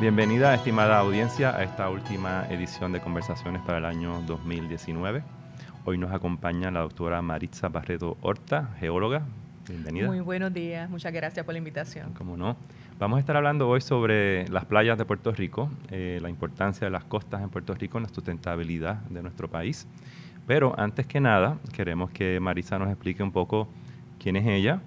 Bienvenida, estimada audiencia, a esta última edición de Conversaciones para el año 2019. Hoy nos acompaña la doctora Maritza Barreto Horta, geóloga. Bienvenida. Muy buenos días, muchas gracias por la invitación. Cómo no. Vamos a estar hablando hoy sobre las playas de Puerto Rico, eh, la importancia de las costas en Puerto Rico en la sustentabilidad de nuestro país. Pero antes que nada, queremos que Maritza nos explique un poco quién es ella,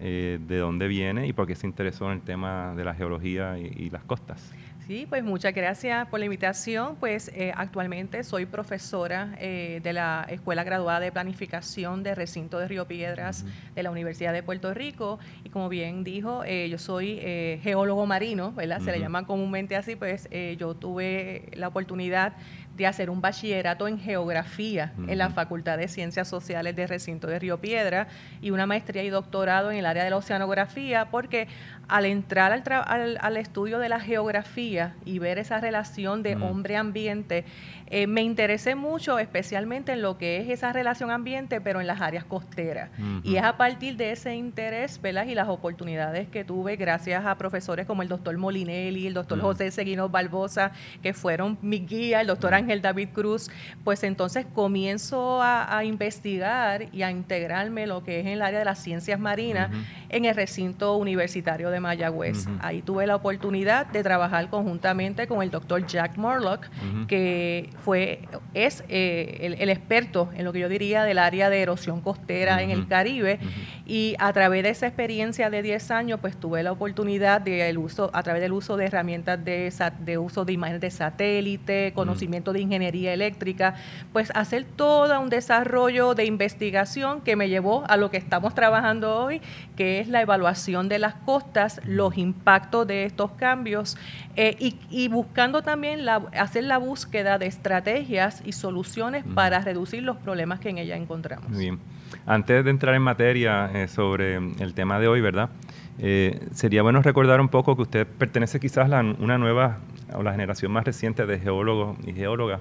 eh, de dónde viene y por qué se interesó en el tema de la geología y las costas. Sí, pues muchas gracias por la invitación. Pues eh, actualmente soy profesora eh, de la Escuela Graduada de Planificación de Recinto de Río Piedras de la Universidad de Puerto Rico y como bien dijo, eh, yo soy geólogo marino, ¿verdad? Se le llama comúnmente así, pues yo tuve la oportunidad de hacer un bachillerato en geografía en la Facultad de Ciencias Sociales de Recinto de Río Piedra y una maestría y doctorado en el área de la oceanografía, porque al entrar al, al, estudio de la geografía y ver esa relación de hombre-ambiente, eh, me interesé mucho especialmente en lo que es esa relación ambiente, pero en las áreas costeras. Y es a partir de ese interés ¿verdad? y las oportunidades que tuve gracias a profesores como el doctor Molinelli, el doctor José Seguino Barbosa, que fueron mi guía, el doctor Ángel David Cruz, pues entonces comienzo a, investigar y a integrarme lo que es en el área de las ciencias marinas en el recinto universitario de Mayagüez. Ahí tuve la oportunidad de trabajar conjuntamente con el doctor Jack Morlock, que fue, es eh, el, experto en lo que yo diría del área de erosión costera en el Caribe. Y a través de esa experiencia de 10 años, pues tuve la oportunidad de el uso, a través del uso de herramientas de, de uso de imágenes de satélite, conocimiento de ingeniería eléctrica, pues hacer todo un desarrollo de investigación que me llevó a lo que estamos trabajando hoy, que es la evaluación de las costas los impactos de estos cambios eh, y, buscando también la, hacer la búsqueda de estrategias y soluciones para reducir los problemas que en ella encontramos. bien. Antes de entrar en materia eh, sobre el tema de hoy, ¿verdad? Eh, sería bueno recordar un poco que usted pertenece quizás a una nueva o la generación más reciente de geólogos y geólogas,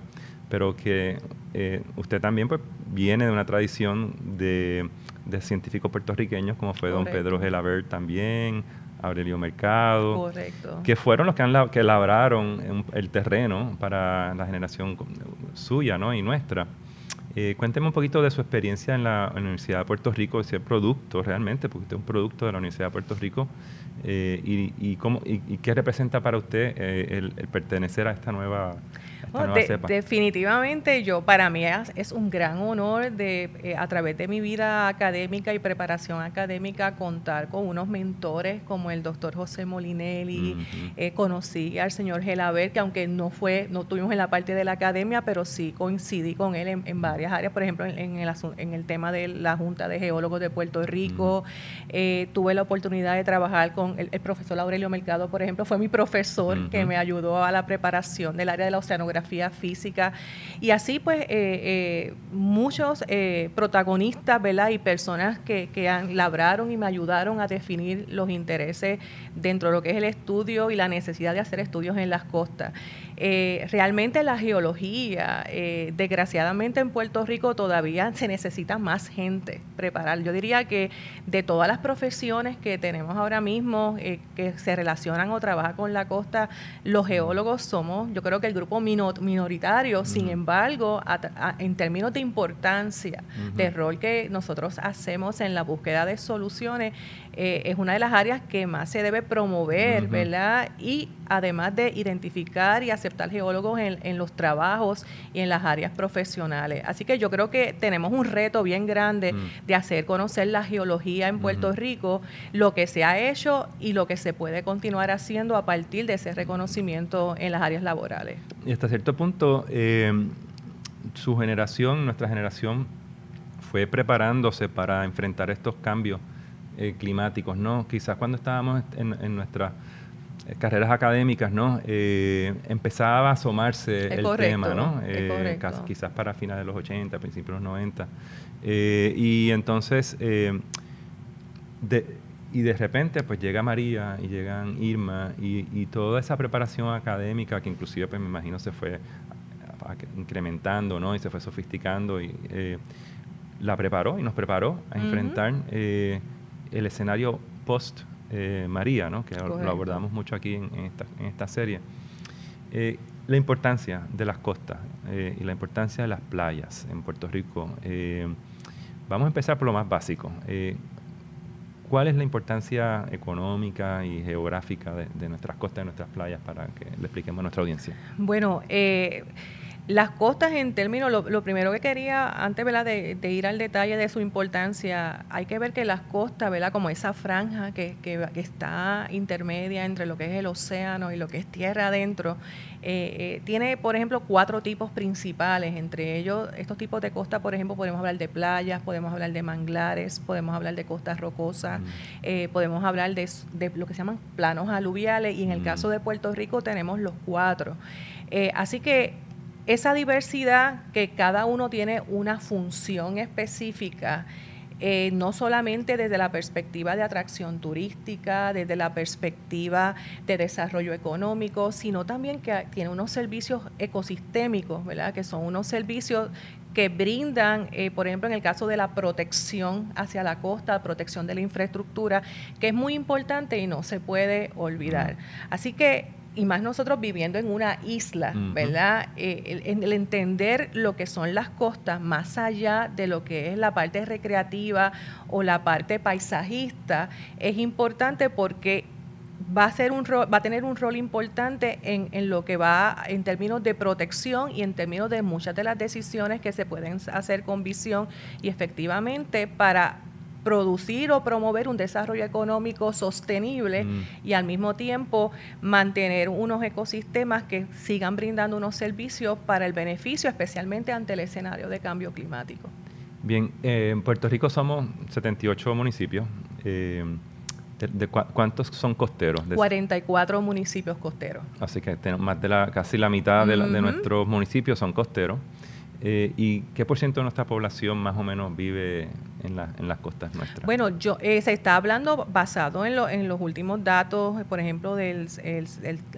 pero que usted también pues, viene de una tradición de, científicos puertorriqueños como fue don Pedro Gelabert también, Aurelio Mercado, Correcto. que fueron los que, han, que labraron el terreno para la generación suya ¿no? y nuestra. Eh, cuénteme un poquito de su experiencia en la Universidad de Puerto Rico, ese producto realmente, porque usted es un producto de la Universidad de Puerto Rico, eh, y, cómo, y, qué representa para usted eh, el, pertenecer a esta nueva definitivamente yo, para mí es, un gran honor de eh, a través de mi vida académica y preparación académica contar con unos mentores como el doctor José Molinelli, eh, conocí al señor Gelaber, que aunque no fue, no tuvimos en la parte de la academia, pero sí coincidí con él en, varias áreas, por ejemplo, en, el, en el tema de la Junta de Geólogos de Puerto Rico, eh, tuve la oportunidad de trabajar con el, profesor Aurelio Mercado, por ejemplo, fue mi profesor que me ayudó a la preparación del área de la oceanografía física. Y así pues eh, eh, muchos eh, protagonistas ¿verdad? y personas que, que han, labraron y me ayudaron a definir los intereses dentro de lo que es el estudio y la necesidad de hacer estudios en las costas. Eh, realmente la geología, eh, desgraciadamente en Puerto Rico todavía se necesita más gente preparar. Yo diría que de todas las profesiones que tenemos ahora mismo eh, que se relacionan o trabajan con la costa, los geólogos somos, yo creo que el grupo minoritario, sin embargo, en términos de importancia, del rol que nosotros hacemos en la búsqueda de soluciones, es una de las áreas que más se debe promover, ¿verdad? Y además de identificar y aceptar geólogos en, los trabajos y en las áreas profesionales. Así que yo creo que tenemos un reto bien grande mm. de hacer conocer la geología en Puerto Rico, lo que se ha hecho y lo que se puede continuar haciendo a partir de ese reconocimiento en las áreas laborales. Y hasta cierto punto, eh, su generación, nuestra generación, fue preparándose para enfrentar estos cambios eh, climáticos, ¿no? Quizás cuando estábamos en, en nuestra eh, carreras académicas, ¿no? Eh, empezaba a asomarse el tema, ¿no? Eh, quizás para finales de los 80, principios de los 90. y entonces, de, y de repente, pues llega María y llegan Irma y, toda esa preparación académica que inclusive, pues me imagino, se fue incrementando, ¿no? Y se fue sofisticando y la preparó y nos preparó a enfrentar el escenario post María, ¿no? que lo abordamos mucho aquí en, esta, serie. la importancia de las costas y la importancia de las playas en Puerto Rico. vamos a empezar por lo más básico. ¿Cuál es la importancia económica y geográfica de, nuestras costas y nuestras playas para que le expliquemos a nuestra audiencia? Bueno, eh, las costas en términos, lo, primero que quería, antes De, ir al detalle de su importancia, hay que ver que las costas, ¿verdad? como esa franja que, que, está intermedia entre lo que es el océano y lo que es tierra adentro, eh, eh, tiene, por ejemplo, cuatro tipos principales. Entre ellos, estos tipos de costas, por ejemplo, podemos hablar de playas, podemos hablar de manglares, podemos hablar de costas rocosas, mm. eh, podemos hablar de, lo que se llaman planos aluviales y en el mm. caso de Puerto Rico tenemos los cuatro. así que esa diversidad que cada uno tiene una función específica, eh, no solamente desde la perspectiva de atracción turística, desde la perspectiva de desarrollo económico, sino también que tiene unos servicios ecosistémicos, ¿verdad? que son unos servicios que brindan, eh, por ejemplo, en el caso de la protección hacia la costa, protección de la infraestructura, que es muy importante y no se puede olvidar. Así que y más nosotros viviendo en una isla, ¿verdad? Eh, el, entender lo que son las costas más allá de lo que es la parte recreativa o la parte paisajista es importante porque va a ser un va a tener un rol importante en, en, lo que va en términos de protección y en términos de muchas de las decisiones que se pueden hacer con visión y efectivamente para producir o promover un desarrollo económico sostenible mm. y al mismo tiempo mantener unos ecosistemas que sigan brindando unos servicios para el beneficio, especialmente ante el escenario de cambio climático. Bien, eh, en Puerto Rico somos 78 municipios. Eh, de, ¿Cuántos son costeros? 44 municipios costeros. Así que más de la, casi la mitad de, de nuestros municipios son costeros. Eh, ¿Y qué por ciento de nuestra población más o menos vive en, las costas nuestras? Bueno, yo eh, se está hablando basado en, en los últimos datos, por ejemplo, del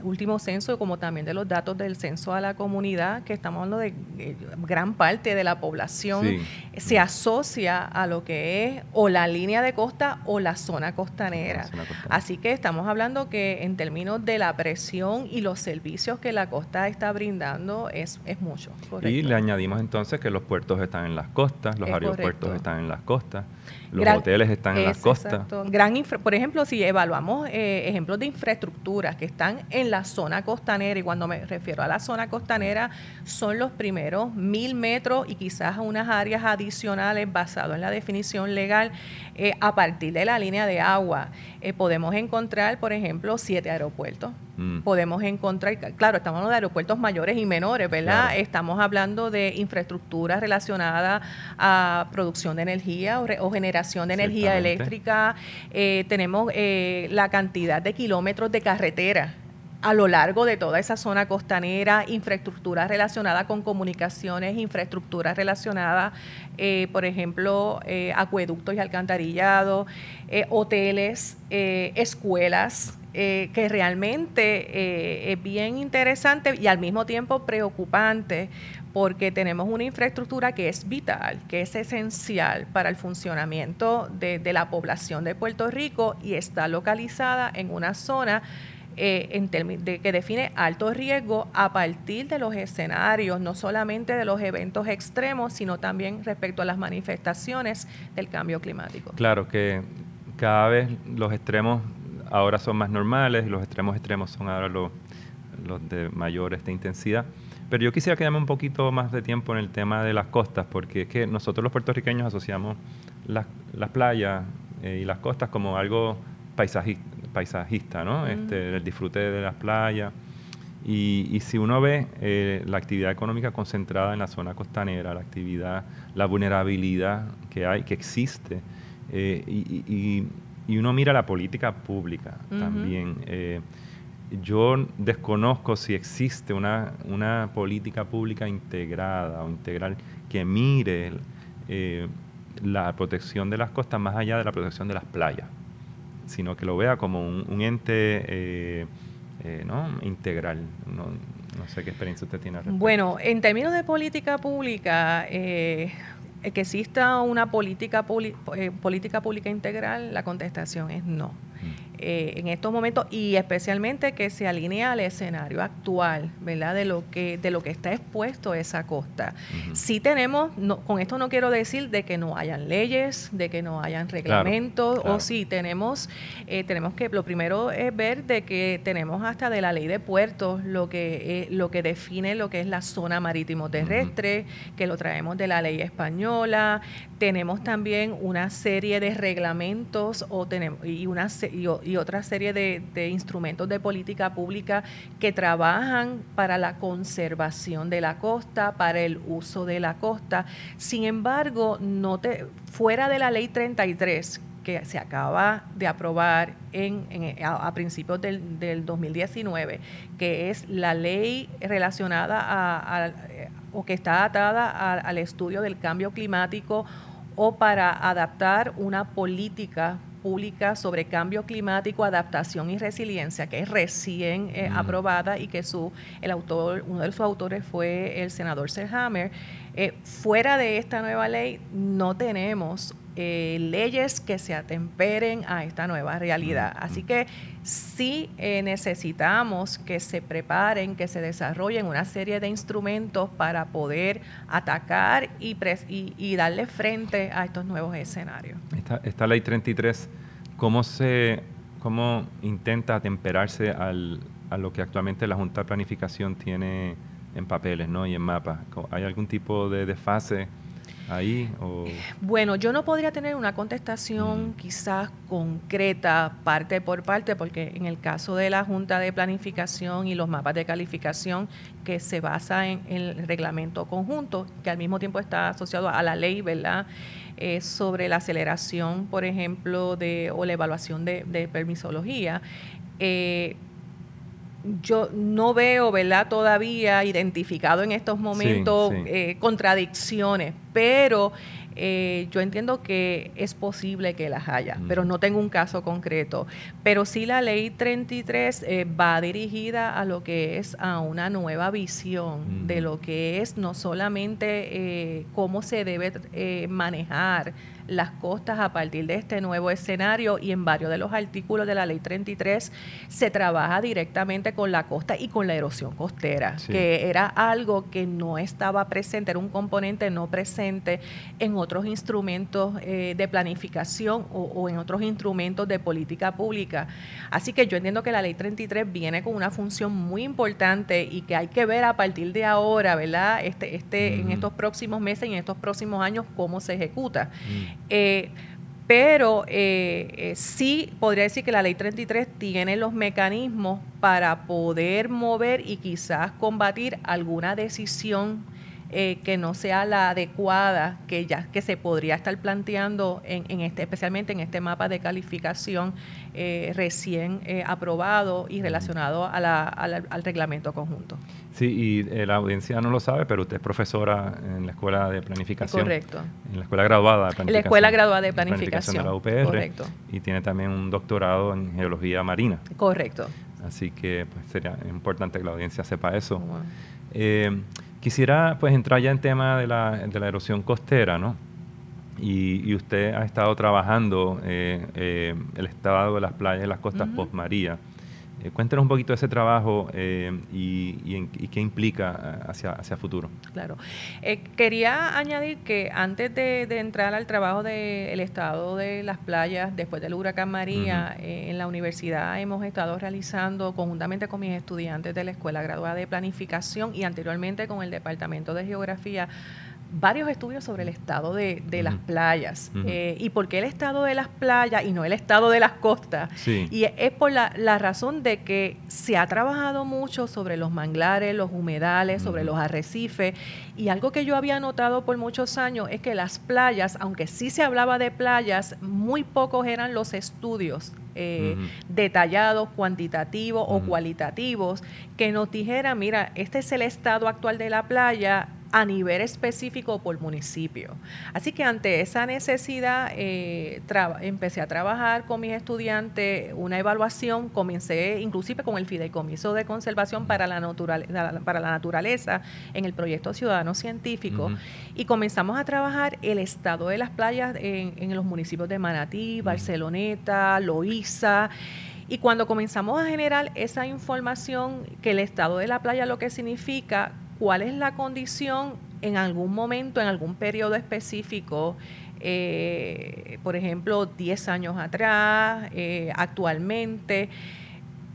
último censo, como también de los datos del censo a la comunidad, que estamos hablando de eh, gran parte de la población se asocia a lo que es o la línea de costa o la zona costanera. Así que estamos hablando que en términos de la presión y los servicios que la costa está brindando es, es mucho. Y le añadimos entonces que los puertos están en las costas, los aeropuertos están en las costas, los hoteles están en las costas. Gran por ejemplo, si evaluamos eh, ejemplos de infraestructuras que están en la zona costanera, y cuando me refiero a la zona costanera, son los primeros mil metros y quizás unas áreas adicionales basado en la definición legal eh, a partir de la línea de agua. Eh, podemos encontrar, por ejemplo, siete aeropuertos. Mm. Podemos encontrar, claro, estamos hablando de aeropuertos mayores y menores, ¿verdad? Estamos hablando de infraestructura relacionada a producción de energía o, generación de energía eléctrica. Eh, tenemos eh, la cantidad de kilómetros de carretera a lo largo de toda esa zona costanera, infraestructura relacionada con comunicaciones, infraestructura relacionada, eh, por ejemplo, acueductos y alcantarillados, hoteles, escuelas, que realmente es bien interesante y al mismo tiempo preocupante porque tenemos una infraestructura que es vital, que es esencial para el funcionamiento de, la población de Puerto Rico y está localizada en una zona eh, en de, que define alto riesgo a partir de los escenarios, no solamente de los eventos extremos, sino también respecto a las manifestaciones del cambio climático. Claro que cada vez los extremos ahora son más normales, los extremos extremos son ahora los, los de mayor esta intensidad. Pero yo quisiera quedarme un poquito más de tiempo en el tema de las costas, porque es que nosotros los puertorriqueños asociamos las, playas eh, y las costas como algo paisajista, paisajista ¿no? Este, el disfrute de las playas. Y, si uno ve eh, la actividad económica concentrada en la zona costanera, la actividad, la vulnerabilidad que hay, que existe, eh, y, uno mira la política pública también yo desconozco si existe una, una, política pública integrada o integral que mire eh, la protección de las costas más allá de la protección de las playas, sino que lo vea como un, ente eh, eh, ¿no? integral. No, no, sé qué experiencia usted tiene. Bueno, en términos de política pública, que exista una política, política pública integral, la contestación es no. Eh, en estos momentos y especialmente que se alinea al escenario actual, ¿verdad? De lo que, de lo que está expuesto esa costa. Si tenemos, no, con esto no quiero decir de que no hayan leyes, de que no hayan reglamentos, o sí, tenemos, eh, tenemos que, lo primero es ver de que tenemos hasta de la ley de puertos lo que, lo que define lo que es la zona marítimo terrestre, que lo traemos de la ley española, tenemos también una serie de reglamentos o tenemos, y, una, y, otra serie de, instrumentos de política pública que trabajan para la conservación de la costa, para el uso de la costa. Sin embargo, no fuera de la ley 33, que se acaba de aprobar en, a, principios del, del, 2019, que es la ley relacionada a, o que está atada al estudio del cambio climático o para adaptar una política pública sobre cambio climático, adaptación y resiliencia, que es recién eh, aprobada y que su, el autor, uno de sus autores fue el senador Serhammer. Eh, fuera de esta nueva ley no tenemos eh, leyes que se atemperen a esta nueva realidad. Así que sí eh, necesitamos que se preparen, que se desarrollen una serie de instrumentos para poder atacar y, y, darle frente a estos nuevos escenarios. Esta, esta ley 33, ¿cómo, se, cómo intenta atemperarse al, a lo que actualmente la Junta de Planificación tiene en papeles ¿no? y en mapas? ¿Hay algún tipo de desfase? Ahí? Bueno, yo no podría tener una contestación mm. quizás concreta parte por parte, porque en el caso de la Junta de Planificación y los mapas de calificación, que se basa en, el reglamento conjunto, que al mismo tiempo está asociado a la ley, ¿verdad? Eh, sobre la aceleración, por ejemplo, de, o la evaluación de, permisología. Eh, yo no veo, ¿verdad?, todavía identificado en estos momentos eh, contradicciones, pero eh, yo entiendo que es posible que las haya, pero no tengo un caso concreto. Pero sí la ley 33 eh, va dirigida a lo que es a una nueva visión de lo que es no solamente cómo se debe manejar las costas a partir de este nuevo escenario y en varios de los artículos de la ley 33 se trabaja directamente con la costa y con la erosión costera, que era algo que no estaba presente, era un componente no presente en otros instrumentos eh, de planificación o, en otros instrumentos de política pública. Así que yo entiendo que la ley 33 viene con una función muy importante y que hay que ver a partir de ahora, ¿verdad? Este, este, En estos próximos meses y en estos próximos años cómo se ejecuta. Eh, pero eh, eh, sí podría decir que la ley 33 tiene los mecanismos para poder mover y quizás combatir alguna decisión eh, que no sea la adecuada que ya que se podría estar planteando en, este especialmente en este mapa de calificación eh, recién eh, aprobado y relacionado a la, al reglamento conjunto. Sí, y la audiencia no lo sabe, pero usted es profesora en la Escuela de Planificación. Correcto. En la Escuela Graduada de Planificación. En la Escuela Graduada de Planificación. de la UPR. Correcto. Y tiene también un doctorado en Geología Marina. Correcto. Así que pues, sería importante que la audiencia sepa eso. Quisiera pues entrar ya en tema de la, de la erosión costera, ¿no? Y, usted ha estado trabajando eh, eh, el estado de las playas de las costas post María. Eh, cuéntenos un poquito de ese trabajo eh, y, qué implica eh, hacia, hacia futuro. Claro. quería añadir que antes de, entrar al trabajo del estado de las playas después del huracán María, en la universidad hemos estado realizando conjuntamente con mis estudiantes de la Escuela Graduada de Planificación y anteriormente con el Departamento de Geografía varios estudios sobre el estado de, las playas. Eh, ¿Y por qué el estado de las playas y no el estado de las costas? Y es por la, razón de que se ha trabajado mucho sobre los manglares, los humedales, sobre los arrecifes. Y algo que yo había notado por muchos años es que las playas, aunque sí se hablaba de playas, muy pocos eran los estudios eh, detallados, cuantitativos o cualitativos, que nos dijeran, mira, este es el estado actual de la playa a nivel específico por municipio. Así que ante esa necesidad eh, empecé a trabajar con mis estudiantes una evaluación, comencé inclusive con el Fideicomiso de Conservación para la, para la Naturaleza en el proyecto Ciudadano Científico y comenzamos a trabajar el estado de las playas en, en los municipios de Manatí, Barceloneta, Loíza. Y cuando comenzamos a generar esa información, que el estado de la playa lo que significa, cuál es la condición en algún momento, en algún periodo específico, eh, por ejemplo, 10 años atrás, eh, actualmente.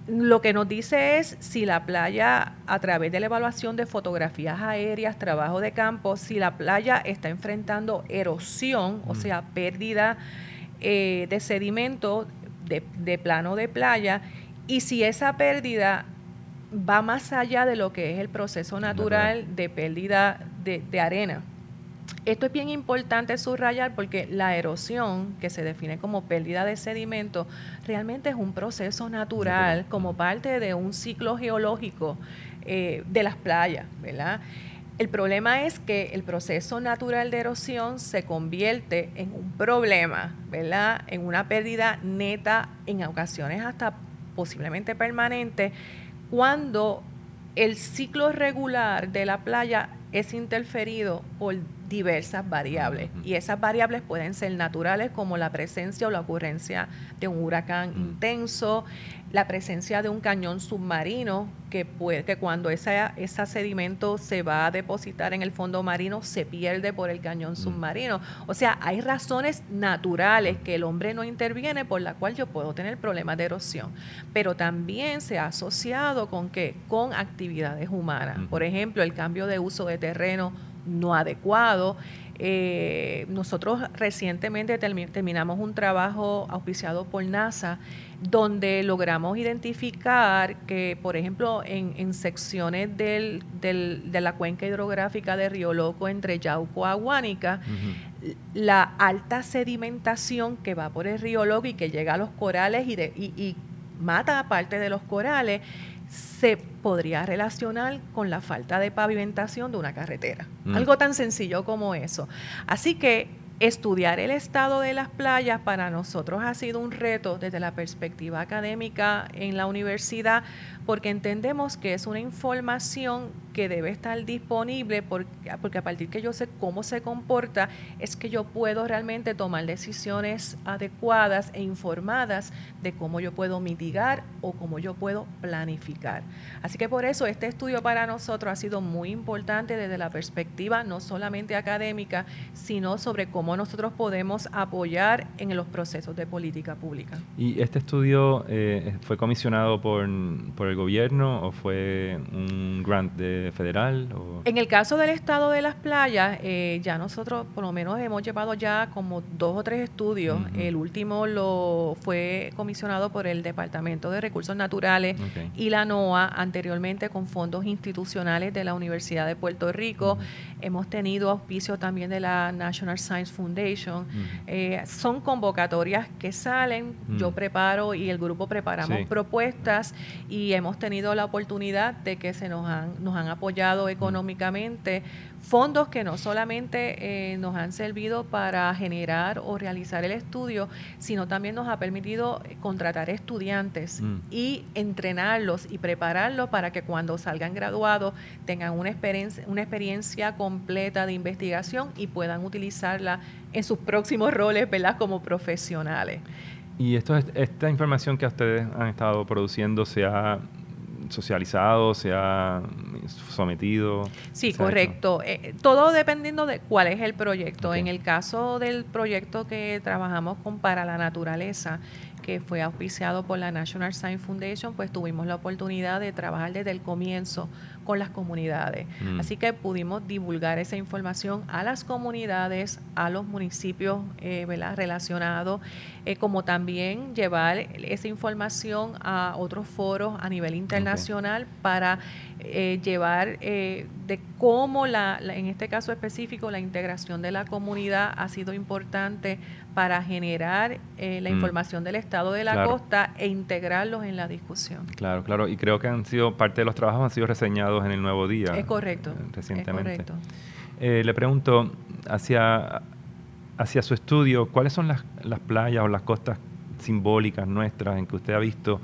Lo que nos dice es si la playa, a través de la evaluación de fotografías aéreas, trabajo de campo, si la playa está enfrentando erosión, o mm. sea, pérdida eh, de sedimento de, de plano de playa, y si esa pérdida va más allá de lo que es el proceso natural de pérdida de, arena. Esto es bien importante subrayar porque la erosión, que se define como pérdida de sedimento, realmente es un proceso natural como parte de un ciclo geológico eh, de las playas, ¿verdad? El problema es que el proceso natural de erosión se convierte en un problema, ¿verdad? En una pérdida neta, en ocasiones hasta posiblemente permanente, cuando el ciclo regular de la playa es interferido por diversas variables. Y esas variables pueden ser naturales como la presencia o la ocurrencia de un huracán intenso, la presencia de un cañón submarino que puede que cuando ese sedimento se va a depositar en el fondo marino se pierde por el cañón submarino. O sea, hay razones naturales que el hombre no interviene por la cual yo puedo tener problemas de erosión, pero también se ha asociado con que con actividades humanas, por ejemplo, el cambio de uso de terreno no adecuado. Eh, nosotros recientemente terminamos un trabajo auspiciado por NASA donde logramos identificar que, por ejemplo, en, secciones del, de la cuenca hidrográfica de Río Loco entre Yauco y Aguánica, la alta sedimentación que va por el Río Loco y que llega a los corales y, y mata a parte de los corales, se podría relacionar con la falta de pavimentación de una carretera. Mm. Algo tan sencillo como eso. Así que estudiar el estado de las playas para nosotros ha sido un reto desde la perspectiva académica en la universidad porque entendemos que es una información que debe estar disponible porque, porque, a partir que yo sé cómo se comporta es que yo puedo realmente tomar decisiones adecuadas e informadas de cómo yo puedo mitigar o cómo yo puedo planificar. Así que por eso este estudio para nosotros ha sido muy importante desde la perspectiva no solamente académica, sino sobre cómo nosotros podemos apoyar en los procesos de política pública. ¿Y este estudio eh, fue comisionado por, por el gobierno o fue un grant de federal? En el caso del estado de las playas, eh, ya nosotros por lo menos hemos llevado ya como dos o tres estudios. El último lo fue comisionado por el Departamento de Recursos Naturales y la NOAA, anteriormente con fondos institucionales de la Universidad de Puerto Rico. Hemos tenido auspicio también de la National Science Foundation. Eh, son convocatorias que salen, yo preparo y el grupo preparamos propuestas y hemos hemos tenido la oportunidad de que se nos han, nos han apoyado económicamente fondos que no solamente eh, nos han servido para generar o realizar el estudio, sino también nos ha permitido contratar estudiantes mm. y entrenarlos y prepararlos para que cuando salgan graduados tengan una experiencia, una experiencia completa de investigación y puedan utilizarla en sus próximos roles ¿verdad? como profesionales. Y esto, esta información que ustedes han estado produciendo se ha socializado, se ha sometido. Sí, correcto. Eh, todo dependiendo de cuál es el proyecto. En el caso del proyecto que trabajamos con Para la Naturaleza, que fue auspiciado por la National Science Foundation, pues tuvimos la oportunidad de trabajar desde el comienzo con las comunidades. Mm. Así que pudimos divulgar esa información a las comunidades, a los municipios eh, relacionados, eh, como también llevar esa información a otros foros a nivel internacional para eh, llevar eh, de cómo, la, en este caso específico, la integración de la comunidad ha sido importante para generar eh, la mm. información del estado de la costa e integrarlos en la discusión. Claro, claro. Y creo que han sido parte de los trabajos han sido reseñados publicados en el Nuevo Día. Es correcto. Recientemente. Es correcto. le pregunto, hacia, hacia su estudio, ¿cuáles son las, las playas o las costas simbólicas nuestras en que usted ha visto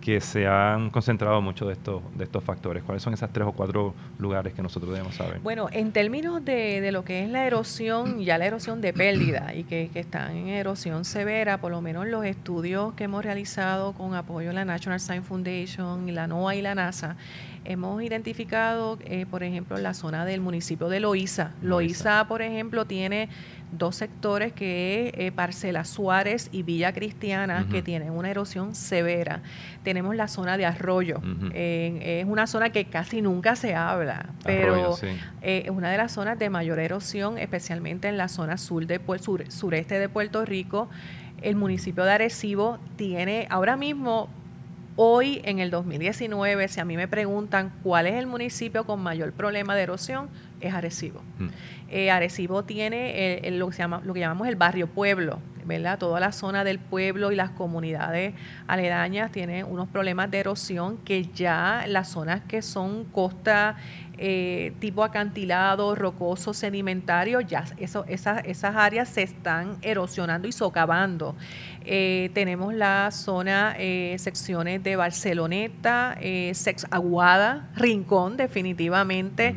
que se han concentrado muchos de estos, de estos factores. ¿Cuáles son esas tres o cuatro lugares que nosotros debemos saber? Bueno, en términos de, de lo que es la erosión, ya la erosión de pérdida y que, que, están en erosión severa, por lo menos los estudios que hemos realizado con apoyo de la National Science Foundation y la NOAA y la NASA, hemos identificado, eh, por ejemplo, la zona del municipio de Loíza. Loíza, por ejemplo, tiene dos sectores que es eh, Parcela Suárez y Villa Cristiana, que tienen una erosión severa. Tenemos la zona de Arroyo, es una zona que casi nunca se habla, pero eh, es una de las zonas de mayor erosión, especialmente en la zona sur de, sur, sureste de Puerto Rico. El municipio de Arecibo tiene ahora mismo Hoy, en el 2019, si a mí me preguntan cuál es el municipio con mayor problema de erosión, es Arecibo. Mm. Eh, Arecibo tiene lo, que llama, lo que llamamos el barrio pueblo, ¿verdad? Toda la zona del pueblo y las comunidades aledañas tienen unos problemas de erosión que ya las zonas que son costa eh, tipo acantilado, rocoso, sedimentario, ya eso, esas, esas áreas se están erosionando y socavando. Eh, tenemos la zona, eh, secciones de Barceloneta, eh, Sex Aguada, Rincón, definitivamente,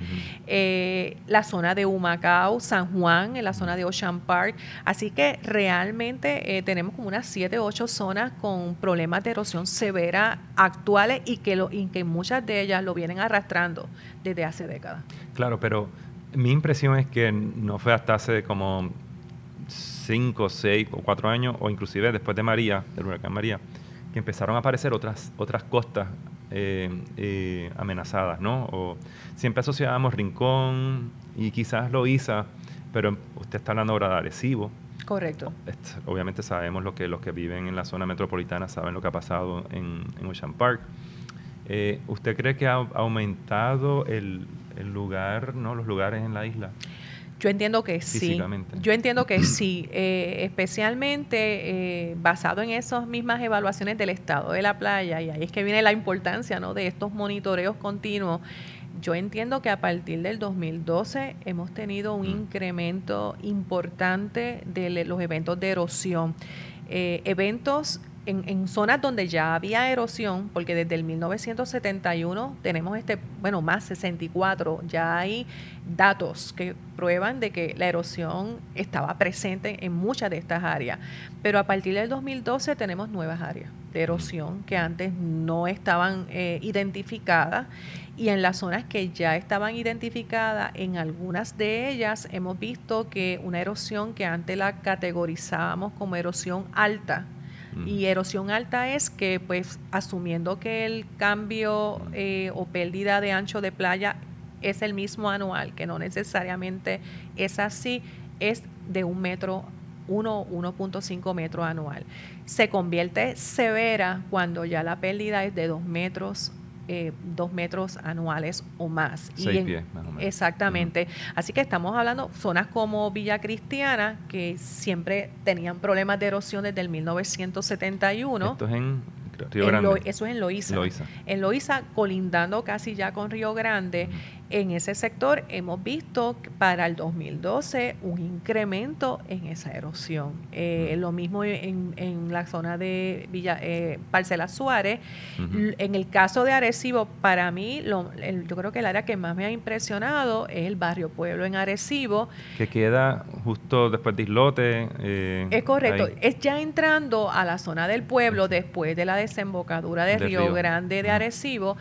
la zona de Humacao, San Juan, en la zona de Ocean Park. Así que realmente tenemos como unas 7 o 8 zonas con problemas de erosión severa actuales y que, lo, y que muchas de ellas lo vienen arrastrando desde hace décadas. Claro, pero mi impresión es que no fue hasta hace como cinco, seis o cuatro años, o inclusive después de María, del huracán María, que empezaron a aparecer otras, otras costas eh, eh, amenazadas, ¿no? O siempre asociábamos Rincón y quizás Loíza, pero usted está hablando ahora de Arecibo. Correcto. Obviamente sabemos lo que los que viven en la zona metropolitana saben lo que ha pasado en, Ocean Park. Eh, ¿Usted cree que ha aumentado el, el lugar, ¿no? los lugares en la isla? Yo entiendo que sí. Yo entiendo que sí, eh, especialmente eh, basado en esas mismas evaluaciones del estado de la playa, y ahí es que viene la importancia ¿no? de estos monitoreos continuos. Yo entiendo que a partir del 2012 hemos tenido un mm. incremento importante de los eventos de erosión. Eh, eventos en, zonas donde ya había erosión, porque desde el 1971 tenemos este, bueno, más 64, ya hay datos que prueban de que la erosión estaba presente en muchas de estas áreas. Pero a partir del 2012 tenemos nuevas áreas de erosión que antes no estaban eh, identificadas y en las zonas que ya estaban identificadas, en algunas de ellas hemos visto que una erosión que antes la categorizábamos como erosión alta, y erosión alta es que, pues, asumiendo que el cambio eh, o pérdida de ancho de playa es el mismo anual, que no necesariamente es así, es de un metro 1, 1.5 metros anual. Se convierte severa cuando ya la pérdida es de 2 metros eh, dos metros anuales o más. Seis pies, más o menos. Exactamente. Así que estamos hablando zonas como Villa Cristiana, que siempre tenían problemas de erosión desde el 1971. Esto es en Río Grande. eso es en Loíza. En Loíza, colindando casi ya con Río Grande, en ese sector hemos visto para el 2012 un incremento en esa erosión. Eh, lo mismo en, en, la zona de Villa eh, Parcela Suárez. En el caso de Arecibo, para mí, lo, yo creo que el área que más me ha impresionado es el barrio Pueblo en Arecibo. Que queda justo después de Islote. Eh, es correcto. Es ya entrando a la zona del pueblo después de la desembocadura de, Río, Grande de Arecibo,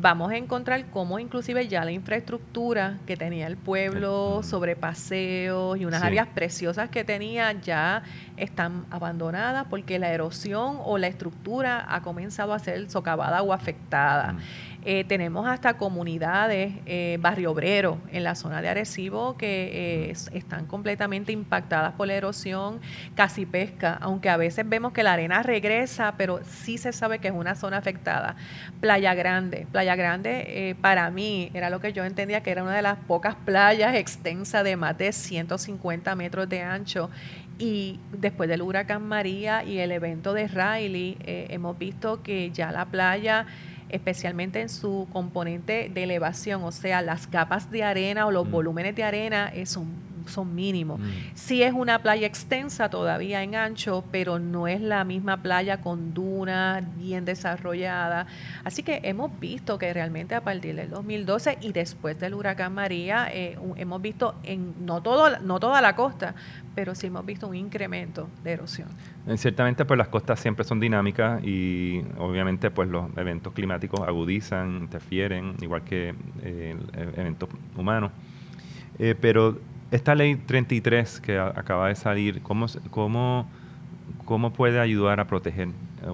vamos a encontrar cómo inclusive ya la infraestructura estructura que tenía el pueblo sobre paseos y unas áreas preciosas que tenía ya están abandonadas porque la erosión o la estructura ha comenzado a ser socavada o afectada. Eh, tenemos hasta comunidades, eh, barrio obrero en la zona de Arecibo que eh, están completamente impactadas por la erosión, casi pesca, aunque a veces vemos que la arena regresa, pero sí se sabe que es una zona afectada. Playa Grande, Playa Grande para mí era lo que yo entendía que era una de las pocas playas extensas de más de 150 metros de ancho y después del huracán María y el evento de Riley, hemos visto que ya la playa especialmente en su componente de elevación, o sea, las capas de arena o los mm. volúmenes de arena son son mínimos. Mm. Sí es una playa extensa todavía en ancho, pero no es la misma playa con dunas bien desarrollada. Así que hemos visto que realmente a partir del 2012 y después del huracán María, eh, hemos visto en no, todo, no toda la costa, pero sí hemos visto un incremento de erosión. Eh, ciertamente, pues las costas siempre son dinámicas y obviamente pues los eventos climáticos agudizan, interfieren, igual que eh, eventos humanos. pero esta ley 33 que acaba de salir, ¿cómo, cómo, cómo puede ayudar a proteger?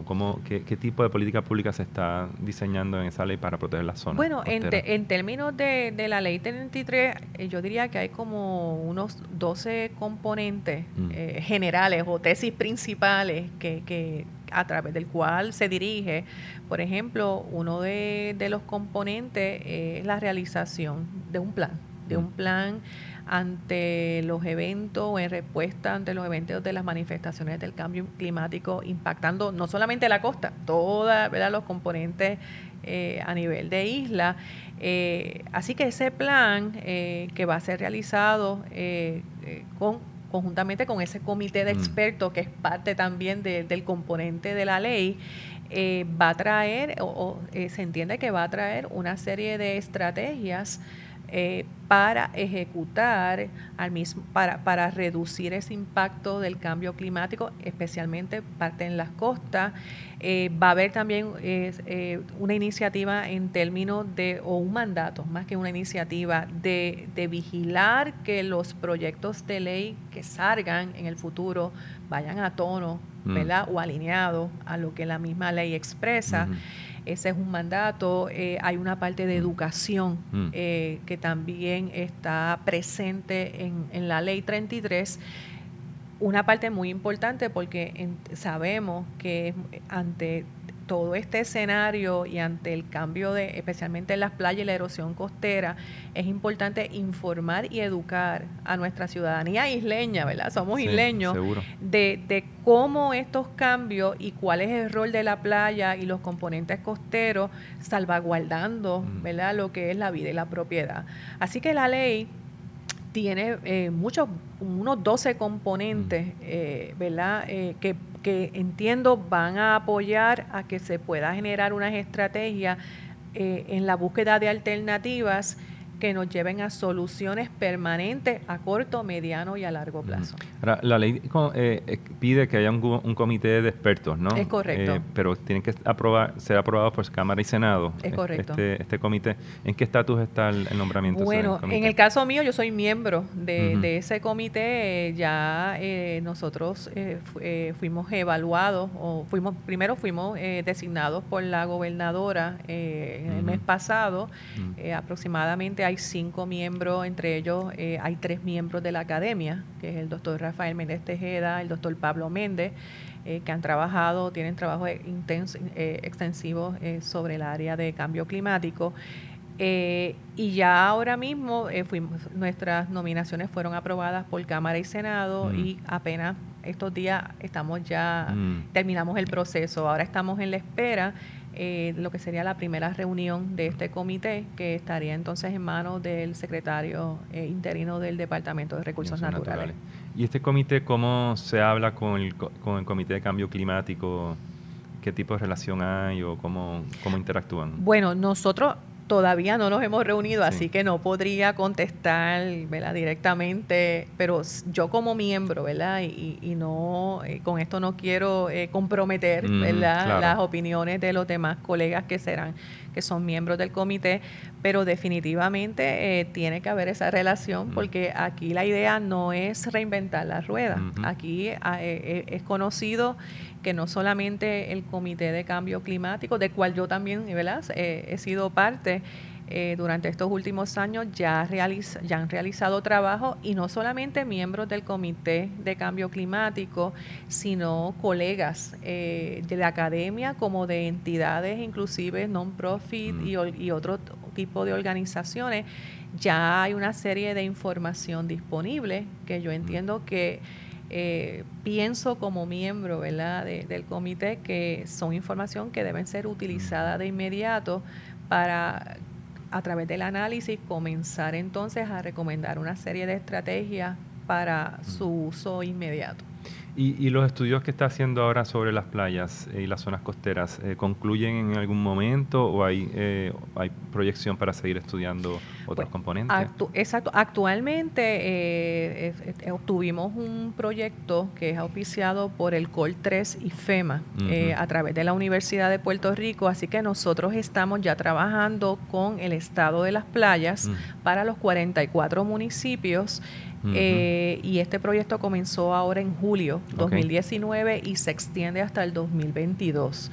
¿Cómo, qué, tipo de política pública se está diseñando en esa ley para proteger las zonas? Bueno, en, en, términos de, de, la ley 33, eh, yo diría que hay como unos 12 componentes mm. eh, generales o tesis principales que, que a través del cual se dirige. Por ejemplo, uno de, de los componentes es la realización de un plan, de un mm. plan ante los eventos o en respuesta ante los eventos de las manifestaciones del cambio climático impactando no solamente la costa, todos los componentes eh, a nivel de isla. Eh, así que ese plan eh, que va a ser realizado con, conjuntamente con ese comité de mm. expertos que es parte también del componente de la ley, va a traer o se entiende que va a traer una serie de estrategias eh, para ejecutar al mismo, para, para reducir ese impacto del cambio climático, especialmente parte en las costas. Eh, va a haber también eh, una iniciativa en términos de, o un mandato, más que una iniciativa, de, de, vigilar que los proyectos de ley que salgan en el futuro vayan a tono, mm. ¿verdad? O alineados a lo que la misma ley expresa. Ese es un mandato. Eh, hay una parte de mm. educación mm. Eh, que también está presente en, en, la ley 33. Una parte muy importante porque sabemos que ante todo este escenario y ante el cambio de, especialmente en las playas y la erosión costera, es importante informar y educar a nuestra ciudadanía isleña, ¿verdad? Somos isleños, de, de, cómo estos cambios y cuál es el rol de la playa y los componentes costeros salvaguardando, mm. ¿verdad? Lo que es la vida y la propiedad. Así que la ley tiene eh, muchos, unos 12 componentes, mm. eh, ¿verdad? Eh, que que entiendo van a apoyar a que se pueda generar unas estrategias eh, en la búsqueda de alternativas que nos lleven a soluciones permanentes a corto, mediano y a largo plazo. Ahora, la ley eh, eh, pide que haya un, comité de expertos, ¿no? Es correcto. Eh, pero tienen que aprobar, ser aprobados por Cámara y Senado. Es correcto. Este, este comité. ¿En qué estatus está el, nombramiento? Bueno, en el caso mío, yo soy miembro de, ese comité. ya nosotros fuimos evaluados, o fuimos primero fuimos designados por la gobernadora en el mes pasado. aproximadamente hay cinco miembros, entre ellos eh, hay tres miembros de la academia, que es el doctor Rafael Méndez Tejeda, el doctor Pablo Méndez, eh, que han trabajado, tienen trabajos intenso, eh, extensivos sobre el área de cambio climático. y ya ahora mismo fuimos, nuestras nominaciones fueron aprobadas por Cámara y Senado mm. y apenas estos días estamos ya, mm. terminamos el proceso. Ahora estamos en la espera eh, lo que sería la primera reunión de este comité, que estaría entonces en manos del secretario eh, interino del Departamento de Recursos naturales. ¿Y este comité cómo se habla con el, con el Comité de Cambio Climático? ¿Qué tipo de relación hay o cómo, cómo interactúan? Bueno, nosotros todavía no nos hemos reunido, así que no podría contestar ¿verdad? directamente, pero yo como miembro, ¿verdad? Y, y no, eh, con esto no quiero eh, comprometer, ¿verdad? Las opiniones de los demás colegas que serán, que son miembros del comité, pero definitivamente eh, tiene que haber esa relación porque aquí la idea no es reinventar la rueda, aquí ah, es conocido que no solamente el Comité de Cambio Climático, del cual yo también ¿verdad? Eh, he sido parte, eh, durante estos últimos años ya, ya han realizado trabajo y no solamente miembros del Comité de Cambio Climático, sino colegas eh, de la academia como de entidades inclusive non-profit y, mm. y otro tipo de organizaciones. Ya hay una serie de información disponible que yo entiendo que eh, pienso como miembro ¿verdad? del comité que son información que deben ser utilizada de inmediato para a través del análisis comenzar entonces a recomendar una serie de estrategias para su uso inmediato. ¿Y, los estudios que está haciendo ahora sobre las playas y las zonas costeras eh, concluyen en algún momento o hay, eh, hay proyección para seguir estudiando otros componentes? exacto. Actualmente eh, obtuvimos un proyecto que es auspiciado por el COL 3 y FEMA a través de la Universidad de Puerto Rico, así que nosotros estamos ya trabajando con el estado de las playas para los 44 municipios eh, y este proyecto comenzó ahora en julio 2019 y se extiende hasta el 2022.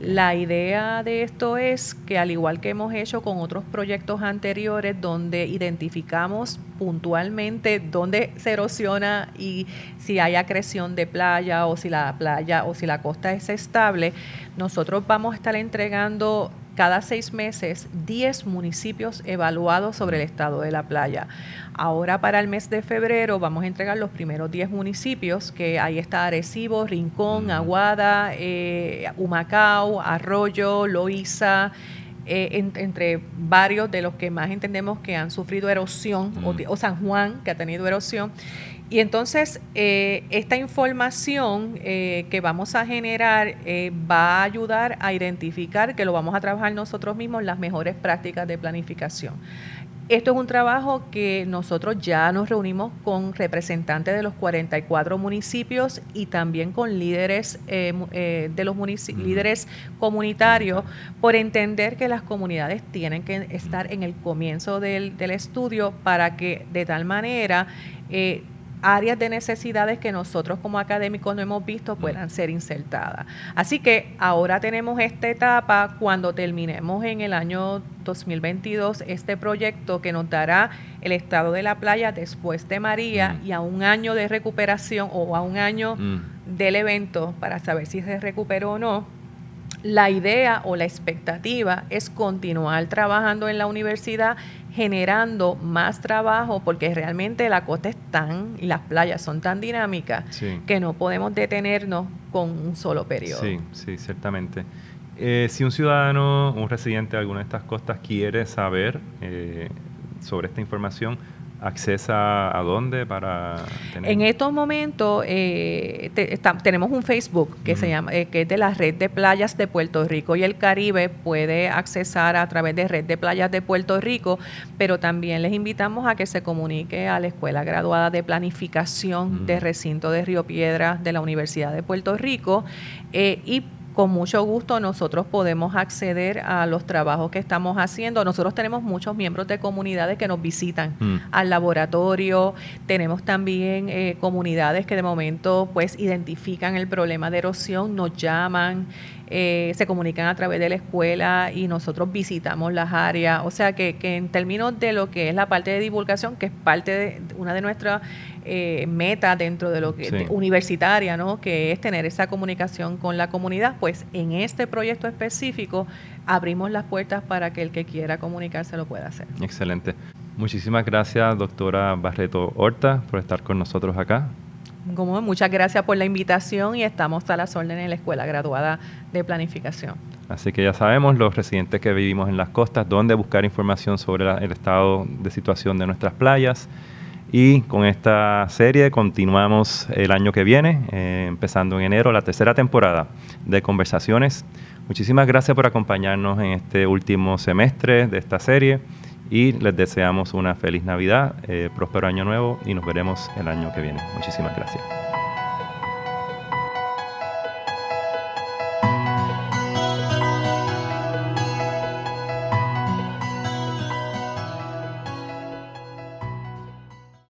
La idea de esto es que al igual que hemos hecho con otros proyectos anteriores donde identificamos puntualmente dónde se erosiona y si hay acreción de playa o si la playa o si la costa es estable, nosotros vamos a estar entregando cada seis meses 10 municipios evaluados sobre el estado de la playa. Ahora para el mes de febrero vamos a entregar los primeros 10 municipios, que ahí está Arecibo, Rincón, Aguada, eh, Humacao, Arroyo, Loíza, eh, entre varios de los que más entendemos que han sufrido erosión, o, San Juan, que ha tenido erosión. Y entonces, eh, esta información eh, que vamos a generar eh, va a ayudar a identificar, que lo vamos a trabajar nosotros mismos, las mejores prácticas de planificación. Esto es un trabajo que nosotros ya nos reunimos con representantes de los 44 municipios y también con líderes de los líderes comunitarios por entender que las comunidades tienen que estar en el comienzo del, del estudio para que de tal manera áreas de necesidades que nosotros como académicos no hemos visto puedan ser insertadas. Así que ahora tenemos esta etapa cuando terminemos en el año 2022 este proyecto que nos dará el estado de la playa después de María y a un año de recuperación o a un año mm. del evento para saber si se recuperó o no la idea o la expectativa es continuar trabajando en la universidad generando más trabajo porque realmente la costa es tan y las playas son tan dinámicas que no podemos detenernos con un solo periodo. Sí, sí, ciertamente. Eh, si un ciudadano, un residente de alguna de estas costas quiere saber eh, sobre esta información, accesa a dónde para tener? En estos momentos eh, tenemos un Facebook que se llama eh, que es de la red de playas de Puerto Rico y el Caribe puede accesar a través de red de playas de Puerto Rico, pero también les invitamos a que se comunique a la Escuela Graduada de Planificación de Recinto de Río Piedra de la Universidad de Puerto Rico eh, y con mucho gusto nosotros podemos acceder a los trabajos que estamos haciendo. Nosotros tenemos muchos miembros de comunidades que nos visitan mm. al laboratorio. Tenemos también eh, comunidades que de momento pues identifican el problema de erosión, nos llaman. Eh, se comunican a través de la escuela y nosotros visitamos las áreas. O sea que, que, en términos de lo que es la parte de divulgación, que es parte de una de nuestras eh, metas dentro de lo que universitaria, ¿no? que es tener esa comunicación con la comunidad, pues en este proyecto específico abrimos las puertas para que el que quiera comunicarse lo pueda hacer. Excelente. Muchísimas gracias, doctora Barreto Horta, por estar con nosotros acá. Como, muchas gracias por la invitación y estamos a las órdenes en la Escuela Graduada de Planificación. Así que ya sabemos, los residentes que vivimos en las costas, dónde buscar información sobre el estado de situación de nuestras playas. Y con esta serie continuamos el año que viene, eh, empezando en enero, la tercera temporada de conversaciones. Muchísimas gracias por acompañarnos en este último semestre de esta serie y les deseamos una feliz Navidad, eh, próspero año nuevo y nos veremos el año que viene. Muchísimas gracias.